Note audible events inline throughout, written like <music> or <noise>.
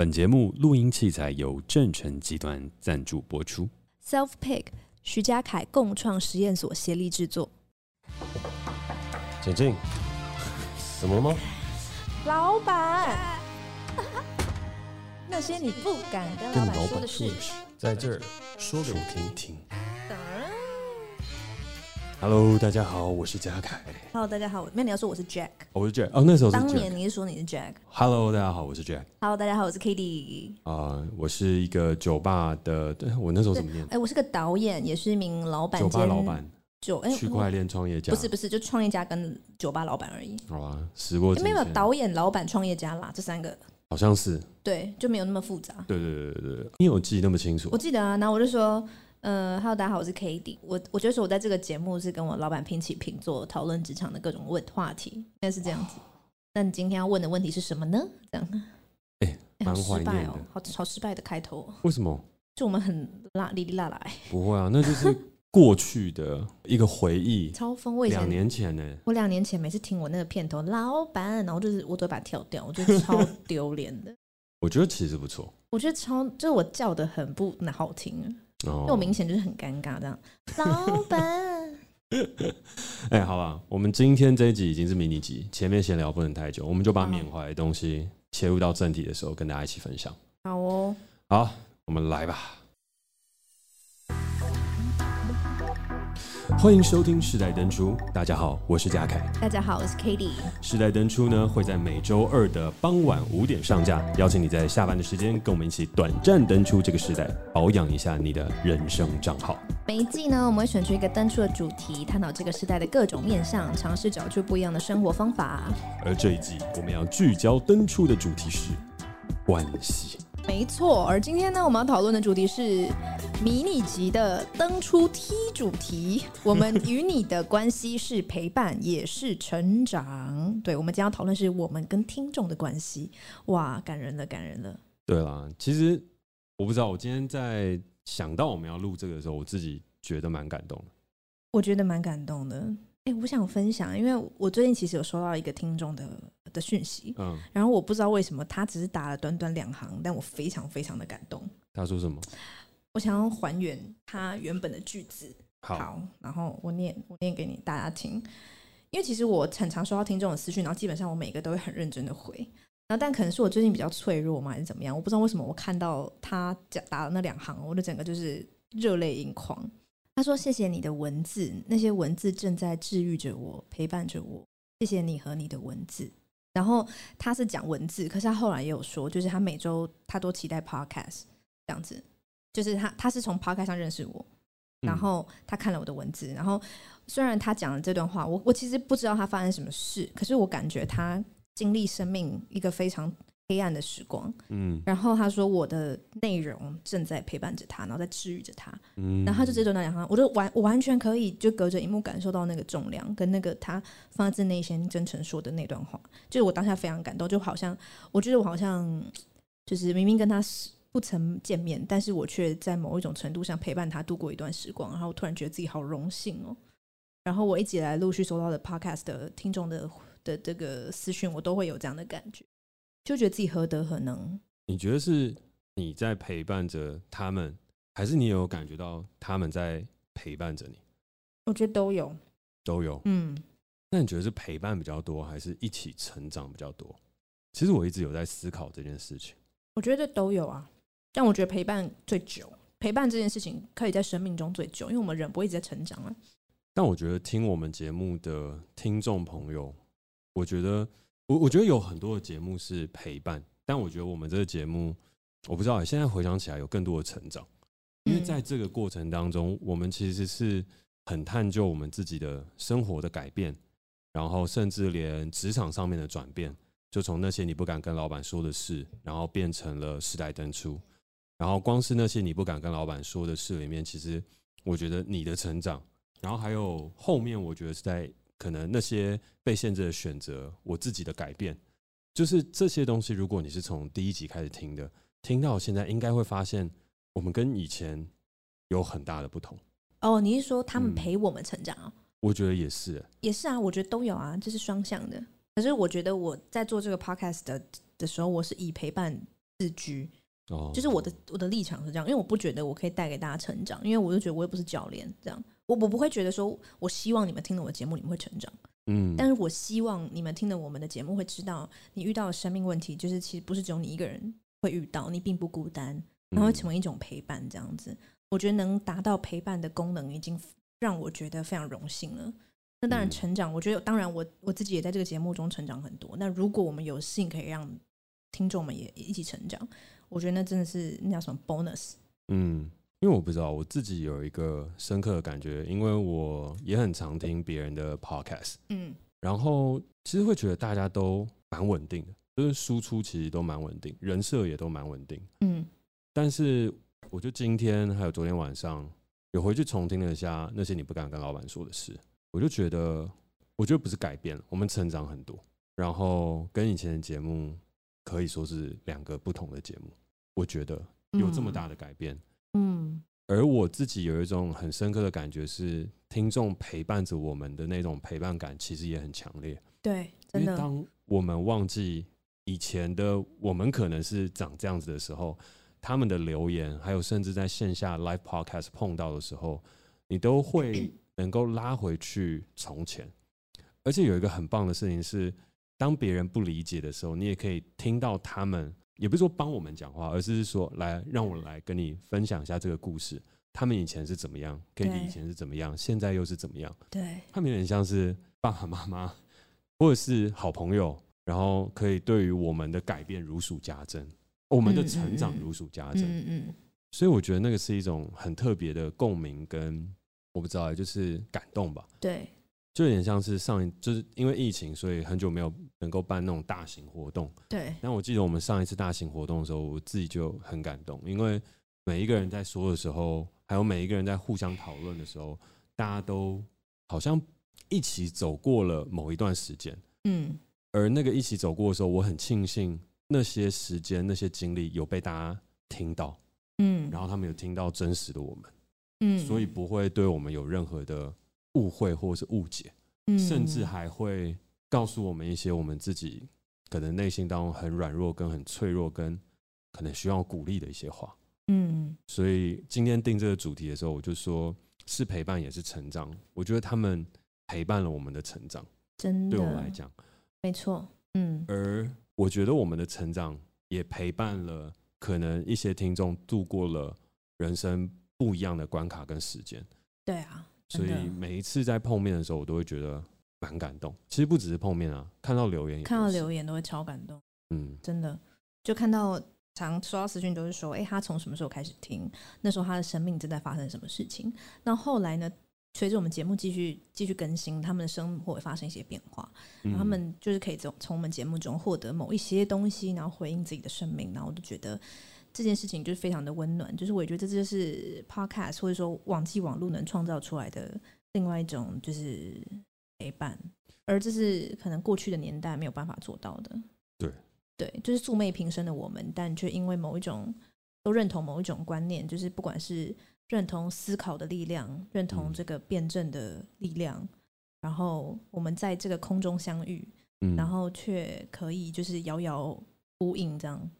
本节目录音器材由正成集团赞助播出。Self Pick 徐家凯共创实验所协力制作。简静，怎么了吗？老板，<laughs> 那些你不敢跟老板说的事，在这儿说给我听听。Hello，大家好，我是嘉凯。Hello，大家好，那你要说我是 Jack，我是 Jack。哦，那时候是。当年你是说你是 Jack。Hello，大家好，我是 Jack。Hello，大家好，我是 Katie。啊，我是一个酒吧的，对，我那时候怎么念？哎，我是个导演，也是一名老板。酒吧老板。酒哎，区块链创业家。不是不是，就创业家跟酒吧老板而已。好啊，时过。没有导演、老板、创业家啦，这三个。好像是。对，就没有那么复杂。对对对对对，你有记那么清楚？我记得啊，然后我就说。呃，Hello，大家好，我是 Katie。我我觉得说我在这个节目是跟我老板平起平坐，讨论职场的各种问话题，应该是这样子。那你今天要问的问题是什么呢？这样，哎、欸，蛮失败哦，好好失败的开头。为什么？就我们很拉哩哩啦啦。不会啊，那就是过去的一个回忆，<laughs> 超风味。两年前呢，我两年前每次听我那个片头，老板，然后就是我都会把它跳掉，我觉得超丢脸的。<laughs> 我觉得其实不错，我觉得超就是我叫的很不好听。因为我明显就是很尴尬，这样。<laughs> 老板，哎、欸，好吧，我们今天这一集已经是迷你集，前面闲聊不能太久，我们就把缅怀的东西切入到正题的时候，跟大家一起分享。好哦，好，我们来吧。欢迎收听《世代登出》，大家好，我是嘉凯。大家好，我是 Katie。《世代登出》呢会在每周二的傍晚五点上架，邀请你在下班的时间跟我们一起短暂登出这个时代，保养一下你的人生账号。每一季呢，我们会选出一个登出的主题，探讨这个时代的各种面向，尝试找出不一样的生活方法。而这一季我们要聚焦登出的主题是关系。没错，而今天呢，我们要讨论的主题是迷你级的登出 T 主题。我们与你的关系是陪伴，也是成长。对，我们今天要讨论是我们跟听众的关系。哇，感人了，感人了。对啦，其实我不知道，我今天在想到我们要录这个的时候，我自己觉得蛮感动的。我觉得蛮感动的。哎，我想分享，因为我最近其实有收到一个听众的的讯息，嗯，然后我不知道为什么他只是打了短短两行，但我非常非常的感动。他说什么？我想要还原他原本的句子。好，好，然后我念我念给你大家听，因为其实我很常收到听众的私讯，然后基本上我每个都会很认真的回，然后但可能是我最近比较脆弱嘛，还是怎么样？我不知道为什么我看到他讲打了那两行，我的整个就是热泪盈眶。他说：“谢谢你的文字，那些文字正在治愈着我，陪伴着我。谢谢你和你的文字。”然后他是讲文字，可是他后来也有说，就是他每周他都期待 podcast 这样子，就是他他是从 podcast 上认识我，然后他看了我的文字，然后虽然他讲了这段话，我我其实不知道他发生什么事，可是我感觉他经历生命一个非常。黑暗的时光，嗯，然后他说我的内容正在陪伴着他，然后在治愈着他，嗯，然后他就这段两行，我就完我完全可以就隔着荧幕感受到那个重量跟那个他发自内心真诚说的那段话，就是我当下非常感动，就好像我觉得我好像就是明明跟他不曾见面，但是我却在某一种程度上陪伴他度过一段时光，然后我突然觉得自己好荣幸哦。然后我一直以来陆续收到的 podcast 的听众的的这个私讯，我都会有这样的感觉。就觉得自己何德何能？你觉得是你在陪伴着他们，还是你有感觉到他们在陪伴着你？我觉得都有，都有。嗯，那你觉得是陪伴比较多，还是一起成长比较多？其实我一直有在思考这件事情。我觉得都有啊，但我觉得陪伴最久，陪伴这件事情可以在生命中最久，因为我们人不会一直在成长啊。但我觉得听我们节目的听众朋友，我觉得。我我觉得有很多的节目是陪伴，但我觉得我们这个节目，我不知道，现在回想起来有更多的成长，因为在这个过程当中，我们其实是很探究我们自己的生活的改变，然后甚至连职场上面的转变，就从那些你不敢跟老板说的事，然后变成了时代登出，然后光是那些你不敢跟老板说的事里面，其实我觉得你的成长，然后还有后面，我觉得是在。可能那些被限制的选择，我自己的改变，就是这些东西。如果你是从第一集开始听的，听到现在，应该会发现我们跟以前有很大的不同。哦，你是说他们陪我们成长啊？嗯，我觉得也是，也是啊，我觉得都有啊，这是双向的。可是我觉得我在做这个 podcast 的的时候，我是以陪伴自居。哦，就是我的我的立场是这样，因为我不觉得我可以带给大家成长，因为我就觉得我也不是教练，这样我我不会觉得说，我希望你们听了我的节目，你们会成长。嗯，但是我希望你们听了我们的节目，会知道你遇到的生命问题，就是其实不是只有你一个人会遇到，你并不孤单，然后会成为一种陪伴，这样子。我觉得能达到陪伴的功能，已经让我觉得非常荣幸了。那当然，成长，我觉得当然我我自己也在这个节目中成长很多。那如果我们有幸可以让听众们也一起成长，我觉得那真的是那叫什么 bonus。嗯，因为我不知道我自己有一个深刻的感觉，因为我也很常听别人的 podcast，嗯，然后其实会觉得大家都蛮稳定的，就是输出其实都蛮稳定，人设也都蛮稳定，嗯，但是我就今天还有昨天晚上有回去重听了一下那些你不敢跟老板说的事，我就觉得，我觉得不是改变了，我们成长很多，然后跟以前的节目。可以说是两个不同的节目，我觉得有这么大的改变。嗯，而我自己有一种很深刻的感觉是，听众陪伴着我们的那种陪伴感，其实也很强烈。对，真的。当我们忘记以前的我们可能是长这样子的时候，他们的留言，还有甚至在线下 live podcast 碰到的时候，你都会能够拉回去从前。而且有一个很棒的事情是。当别人不理解的时候，你也可以听到他们，也不是说帮我们讲话，而是说来让我来跟你分享一下这个故事。他们以前是怎么样，Katie 以前是怎么样，现在又是怎么样？对，他们有点像是爸爸妈妈，或者是好朋友，然后可以对于我们的改变如数家珍，我们的成长如数家珍。嗯嗯。所以我觉得那个是一种很特别的共鸣，跟我不知道，就是感动吧。对。就有点像是上一，就是因为疫情，所以很久没有能够办那种大型活动。对。但我记得我们上一次大型活动的时候，我自己就很感动，因为每一个人在说的时候，还有每一个人在互相讨论的时候，大家都好像一起走过了某一段时间。嗯。而那个一起走过的时候，我很庆幸那些时间、那些经历有被大家听到。嗯。然后他们有听到真实的我们。嗯。所以不会对我们有任何的。误会或是误解，甚至还会告诉我们一些我们自己可能内心当中很软弱、跟很脆弱、跟可能需要鼓励的一些话。嗯，所以今天定这个主题的时候，我就说是陪伴也是成长。我觉得他们陪伴了我们的成长，真的，对我来讲，没错。嗯，而我觉得我们的成长也陪伴了可能一些听众度过了人生不一样的关卡跟时间。对啊。所以每一次在碰面的时候，我都会觉得蛮感动。其实不只是碰面啊，看到留言，看到留言都会超感动。嗯，真的，就看到常收到私讯都是说，哎，他从什么时候开始听？那时候他的生命正在发生什么事情？那后来呢？随着我们节目继续继续更新，他们的生活会发生一些变化，然后他们就是可以从从我们节目中获得某一些东西，然后回应自己的生命。然后我就觉得。这件事情就是非常的温暖，就是我觉得这就是 podcast 或者说网际网络能创造出来的另外一种就是陪伴，而这是可能过去的年代没有办法做到的。对，对，就是素昧平生的我们，但却因为某一种都认同某一种观念，就是不管是认同思考的力量，认同这个辩证的力量，嗯、然后我们在这个空中相遇，嗯、然后却可以就是遥遥呼应这样。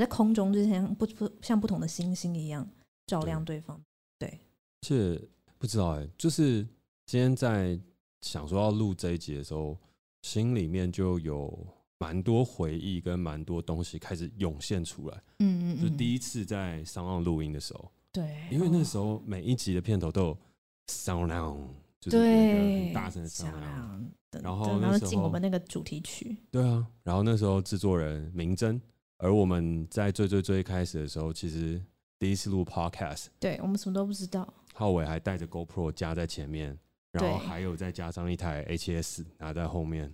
在空中就像不不像不同的星星一样照亮对方，对。是不知道哎、欸，就是今天在想说要录这一集的时候，心里面就有蛮多回忆跟蛮多东西开始涌现出来。嗯嗯，嗯，就第一次在 SoundOn 录音的时候，对，因为那时候每一集的片头都有 SoundOn，就是很大声的 SoundOn，然后然后进我们那个主题曲，对啊，然后那时候制作人明真。而我们在最最最开始的时候，其实第一次录 Podcast，对我们什么都不知道。浩伟还带着 GoPro 加在前面，然后还有再加上一台 HS 拿在后面，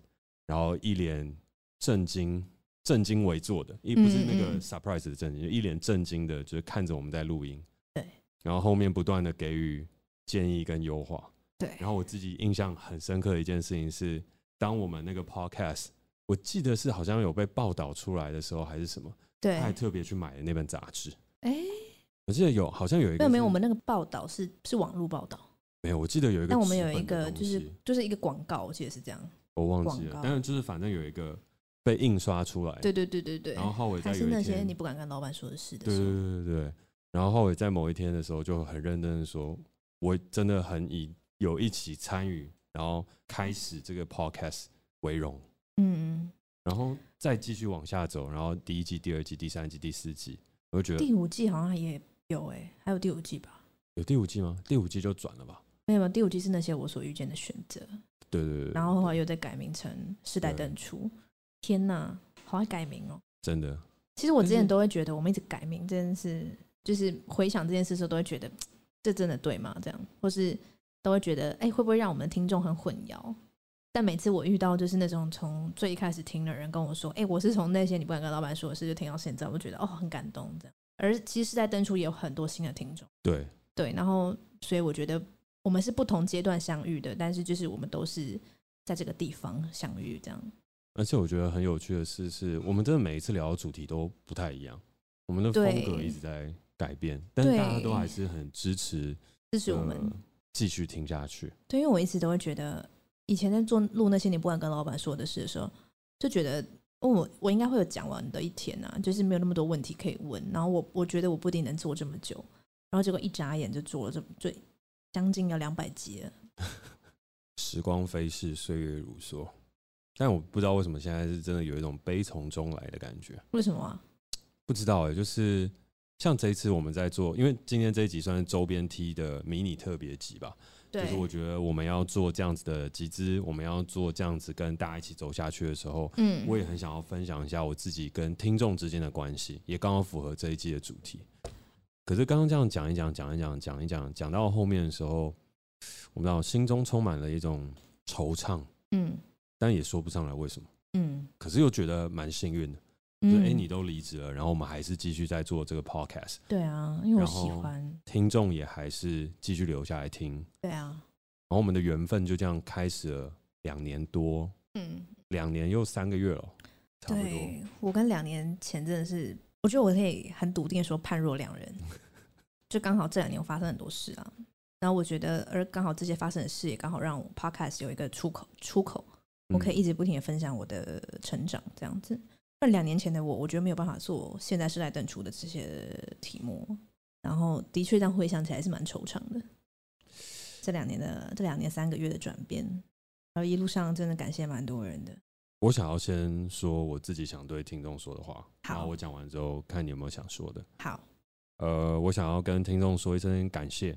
然后一脸震惊、震惊为坐的，一不是那个 surprise 的震惊，就一脸震惊的，就是看着我们在录音。对，然后后面不断的给予建议跟优化。对，然后我自己印象很深刻的一件事情是，当我们那个 Podcast。我记得是好像有被报道出来的时候，还是什么？对，他还特别去买了那本杂志。哎、欸，我记得有，好像有一个。没有没有，我们那个报道是是网络报道。没有，我记得有一个。但我们有一个，就是就是一个广告，我记得是这样。我忘记了，但是就是反正有一个被印刷出来。对对对对对。然后浩伟在有一天，是那些你不敢跟老板说的事的对对对对对。然后浩伟在某一天的时候就很认真的说：“我真的很以有一起参与，然后开始这个 podcast 为荣。”嗯。然后再继续往下走，然后第一季、第二季、第三季、第四季，我就觉得第五季好像也有哎、欸，还有第五季吧？有第五季吗？第五季就转了吧？没有，第五季是那些我所遇见的选择。对对对。然后后来又再改名成世代登出。天哪，好爱改名哦！真的。其实我之前都会觉得，我们一直改名这件事，就是回想这件事的时候，都会觉得这真的对吗？这样，或是都会觉得，哎，会不会让我们的听众很混淆？但每次我遇到就是那种从最一开始听的人跟我说：“哎、欸，我是从那些你不敢跟老板说的事就听到现在。”我觉得哦，很感动这样。而其实是在登出也有很多新的听众，对对。然后所以我觉得我们是不同阶段相遇的，但是就是我们都是在这个地方相遇这样。而且我觉得很有趣的是，是我们真的每一次聊的主题都不太一样，我们的风格一直在改变，但是大家都还是很支持支持我们继续听下去。对，因为我一直都会觉得。以前在做录那些你不敢跟老板说的事的时候，就觉得我我应该会有讲完的一天啊，就是没有那么多问题可以问。然后我我觉得我不一定能做这么久，然后结果一眨眼就做了这最将近要两百集了。<laughs> 时光飞逝，岁月如梭，但我不知道为什么现在是真的有一种悲从中来的感觉。为什么啊？不知道哎、欸，就是像这一次我们在做，因为今天这一集算是周边 T 的迷你特别集吧。就是我觉得我们要做这样子的集资，我们要做这样子跟大家一起走下去的时候，嗯，我也很想要分享一下我自己跟听众之间的关系，也刚好符合这一季的主题。可是刚刚这样讲一讲，讲一讲，讲一讲，讲到后面的时候，我不知道心中充满了一种惆怅，嗯，但也说不上来为什么，嗯，可是又觉得蛮幸运的。就哎，你都离职了，然后我们还是继续在做这个 podcast。对啊，因为我喜欢。听众也还是继续留下来听。对啊。然后我们的缘分就这样开始了两年多，嗯，两年又三个月了，差不多。对，我跟两年前真的是，我觉得我可以很笃定的说判若两人。<laughs> 就刚好这两年我发生很多事啊，然后我觉得，而刚好这些发生的事也刚好让我 podcast 有一个出口，出口，我可以一直不停的分享我的成长，这样子。那两年前的我，我觉得没有办法做现在世代等出的这些题目，然后的确这样回想起来是蛮惆怅的。这两年的这两年三个月的转变，然后一路上真的感谢蛮多人的。我想要先说我自己想对听众说的话，好，然后我讲完之后看你有没有想说的。好，呃，我想要跟听众说一声感谢，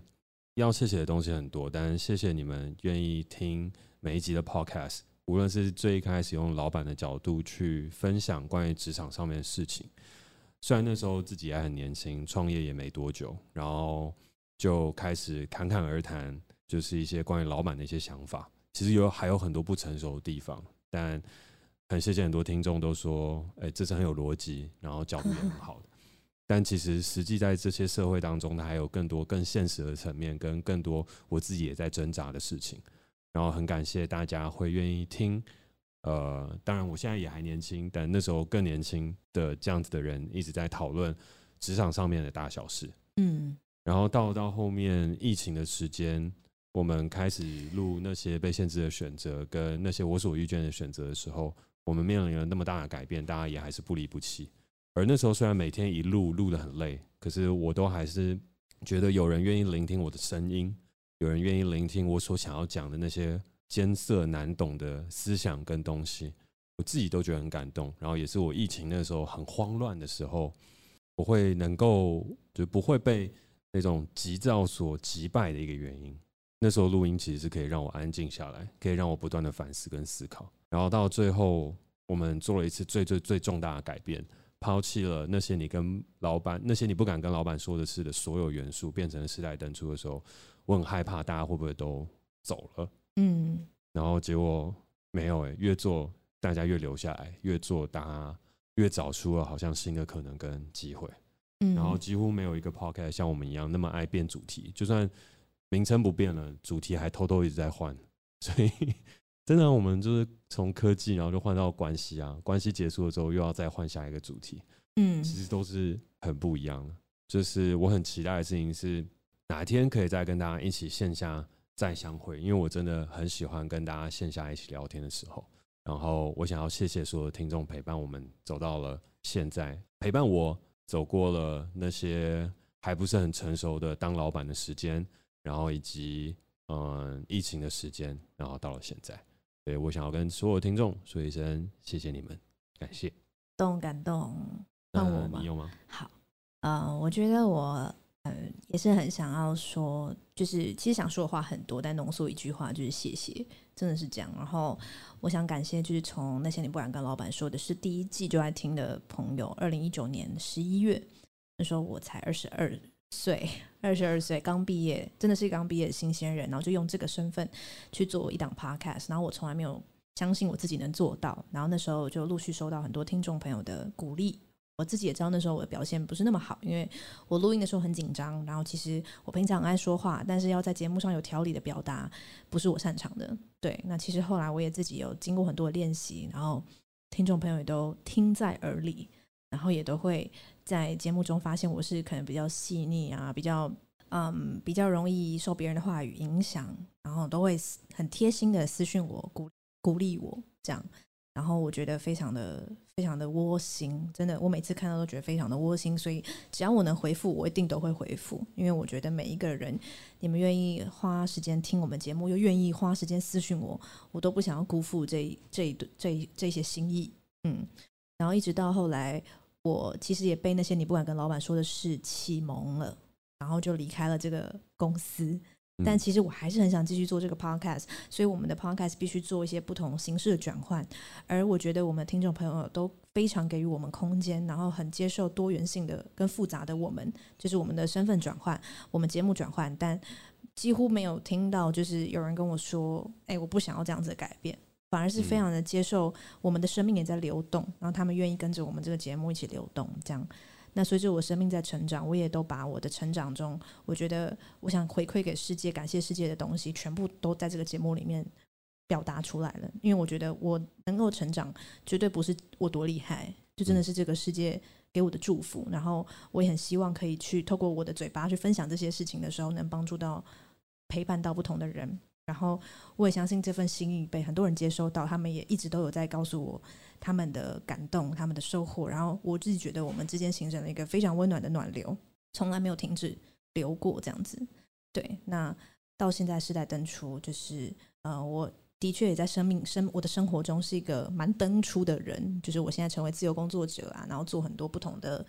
要谢谢的东西很多，但谢谢你们愿意听每一集的 Podcast。无论是最一开始用老板的角度去分享关于职场上面的事情，虽然那时候自己还很年轻，创业也没多久，然后就开始侃侃而谈，就是一些关于老板的一些想法。其实有还有很多不成熟的地方，但很谢谢很多听众都说，哎，这是很有逻辑，然后角度也很好的。<laughs> 但其实实际在这些社会当中，它还有更多更现实的层面，跟更多我自己也在挣扎的事情。然后很感谢大家会愿意听，呃，当然我现在也还年轻，但那时候更年轻的这样子的人一直在讨论职场上面的大小事，嗯，然后到到后面疫情的时间，我们开始录那些被限制的选择跟那些我所遇见的选择的时候，我们面临了那么大的改变，大家也还是不离不弃。而那时候虽然每天一录录的很累，可是我都还是觉得有人愿意聆听我的声音。有人愿意聆听我所想要讲的那些艰涩难懂的思想跟东西，我自己都觉得很感动。然后也是我疫情那时候很慌乱的时候，我会能够就不会被那种急躁所击败的一个原因。那时候录音其实是可以让我安静下来，可以让我不断的反思跟思考。然后到最后，我们做了一次最最最重大的改变，抛弃了那些你跟老板那些你不敢跟老板说的事的所有元素，变成了世代登出的时候。我很害怕大家会不会都走了，嗯，然后结果没有哎，越做大家越留下来，越做大家越找出了好像新的可能跟机会，嗯，然后几乎没有一个 podcast 像我们一样那么爱变主题，就算名称不变了，主题还偷偷一直在换，所以 <laughs> 真的我们就是从科技，然后就换到关系啊，关系结束了之后又要再换下一个主题，嗯，其实都是很不一样的，就是我很期待的事情是。哪天可以再跟大家一起线下再相会？因为我真的很喜欢跟大家线下一起聊天的时候。然后我想要谢谢所有的听众陪伴我们走到了现在，陪伴我走过了那些还不是很成熟的当老板的时间，然后以及嗯疫情的时间，然后到了现在。所以我想要跟所有听众说一声谢谢你们，感谢。动感动，换我吗？你有吗？好，呃，我觉得我。嗯，也是很想要说，就是其实想说的话很多，但浓缩一句话就是谢谢，真的是这样。然后我想感谢，就是从那些你不敢跟老板说的是第一季就在听的朋友。二零一九年十一月那时候我才二十二岁，二十二岁刚毕业，真的是刚毕业的新鲜人，然后就用这个身份去做一档 podcast，然后我从来没有相信我自己能做到，然后那时候就陆续收到很多听众朋友的鼓励。我自己也知道那时候我的表现不是那么好，因为我录音的时候很紧张，然后其实我平常爱说话，但是要在节目上有条理的表达不是我擅长的。对，那其实后来我也自己有经过很多的练习，然后听众朋友也都听在耳里，然后也都会在节目中发现我是可能比较细腻啊，比较嗯比较容易受别人的话语影响，然后都会很贴心的私讯我，鼓鼓励我这样。然后我觉得非常的非常的窝心，真的，我每次看到都觉得非常的窝心。所以只要我能回复，我一定都会回复，因为我觉得每一个人，你们愿意花时间听我们节目，又愿意花时间私讯我，我都不想要辜负这这这这些心意。嗯，然后一直到后来，我其实也被那些你不敢跟老板说的事启蒙了，然后就离开了这个公司。但其实我还是很想继续做这个 podcast，所以我们的 podcast 必须做一些不同形式的转换。而我觉得我们听众朋友都非常给予我们空间，然后很接受多元性的跟复杂的我们，就是我们的身份转换，我们节目转换，但几乎没有听到就是有人跟我说：“哎，我不想要这样子的改变。”反而是非常的接受我们的生命也在流动，然后他们愿意跟着我们这个节目一起流动，这样。那随着我生命在成长，我也都把我的成长中，我觉得我想回馈给世界、感谢世界的东西，全部都在这个节目里面表达出来了。因为我觉得我能够成长，绝对不是我多厉害，就真的是这个世界给我的祝福。然后我也很希望可以去透过我的嘴巴去分享这些事情的时候，能帮助到、陪伴到不同的人。然后我也相信这份心意被很多人接收到，他们也一直都有在告诉我他们的感动、他们的收获。然后我自己觉得我们之间形成了一个非常温暖的暖流，从来没有停止流过这样子。对，那到现在世代登出，就是呃，我的确也在生命生我的生活中是一个蛮登出的人，就是我现在成为自由工作者啊，然后做很多不同的。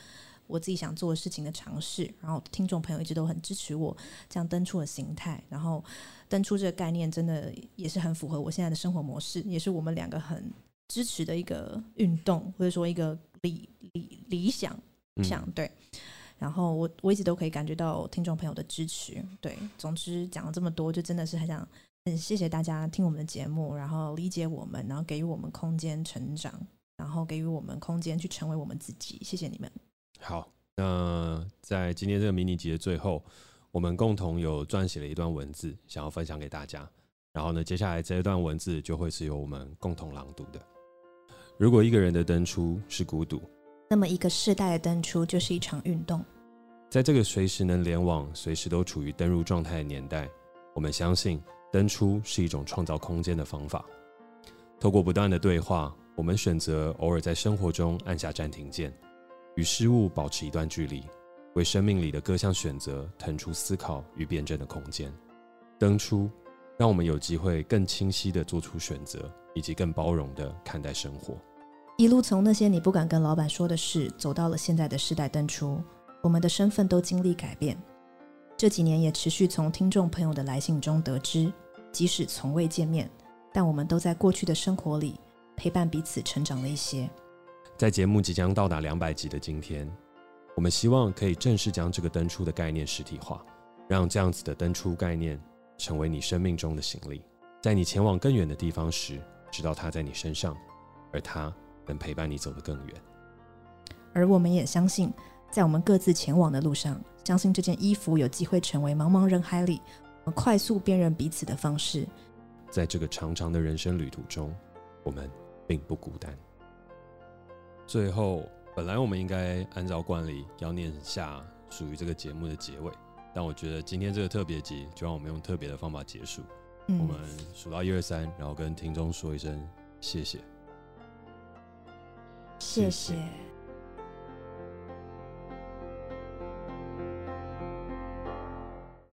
我自己想做的事情的尝试，然后听众朋友一直都很支持我这样登出的形态，然后登出这个概念真的也是很符合我现在的生活模式，也是我们两个很支持的一个运动，或者说一个理理理想想对。然后我我一直都可以感觉到听众朋友的支持，对。总之讲了这么多，就真的是很想很谢谢大家听我们的节目，然后理解我们，然后给予我们空间成长，然后给予我们空间去成为我们自己。谢谢你们。好，那在今天这个迷你集的最后，我们共同有撰写了一段文字，想要分享给大家。然后呢，接下来这一段文字就会是由我们共同朗读的。如果一个人的登出是孤独，那么一个世代的登出就是一场运动。在这个随时能联网、随时都处于登入状态的年代，我们相信登出是一种创造空间的方法。透过不断的对话，我们选择偶尔在生活中按下暂停键。与事物保持一段距离，为生命里的各项选择腾出思考与辩证的空间。登出，让我们有机会更清晰地做出选择，以及更包容地看待生活。一路从那些你不敢跟老板说的事，走到了现在的世代登出，我们的身份都经历改变。这几年也持续从听众朋友的来信中得知，即使从未见面，但我们都在过去的生活里陪伴彼此成长了一些。在节目即将到达两百集的今天，我们希望可以正式将这个登出的概念实体化，让这样子的登出概念成为你生命中的行李，在你前往更远的地方时，知道它在你身上，而它能陪伴你走得更远。而我们也相信，在我们各自前往的路上，相信这件衣服有机会成为茫茫人海里我们快速辨认彼此的方式。在这个长长的人生旅途中，我们并不孤单。最后，本来我们应该按照惯例要念下属于这个节目的结尾，但我觉得今天这个特别集就让我们用特别的方法结束。嗯、我们数到一二三，然后跟听众说一声谢谢。谢谢谢谢。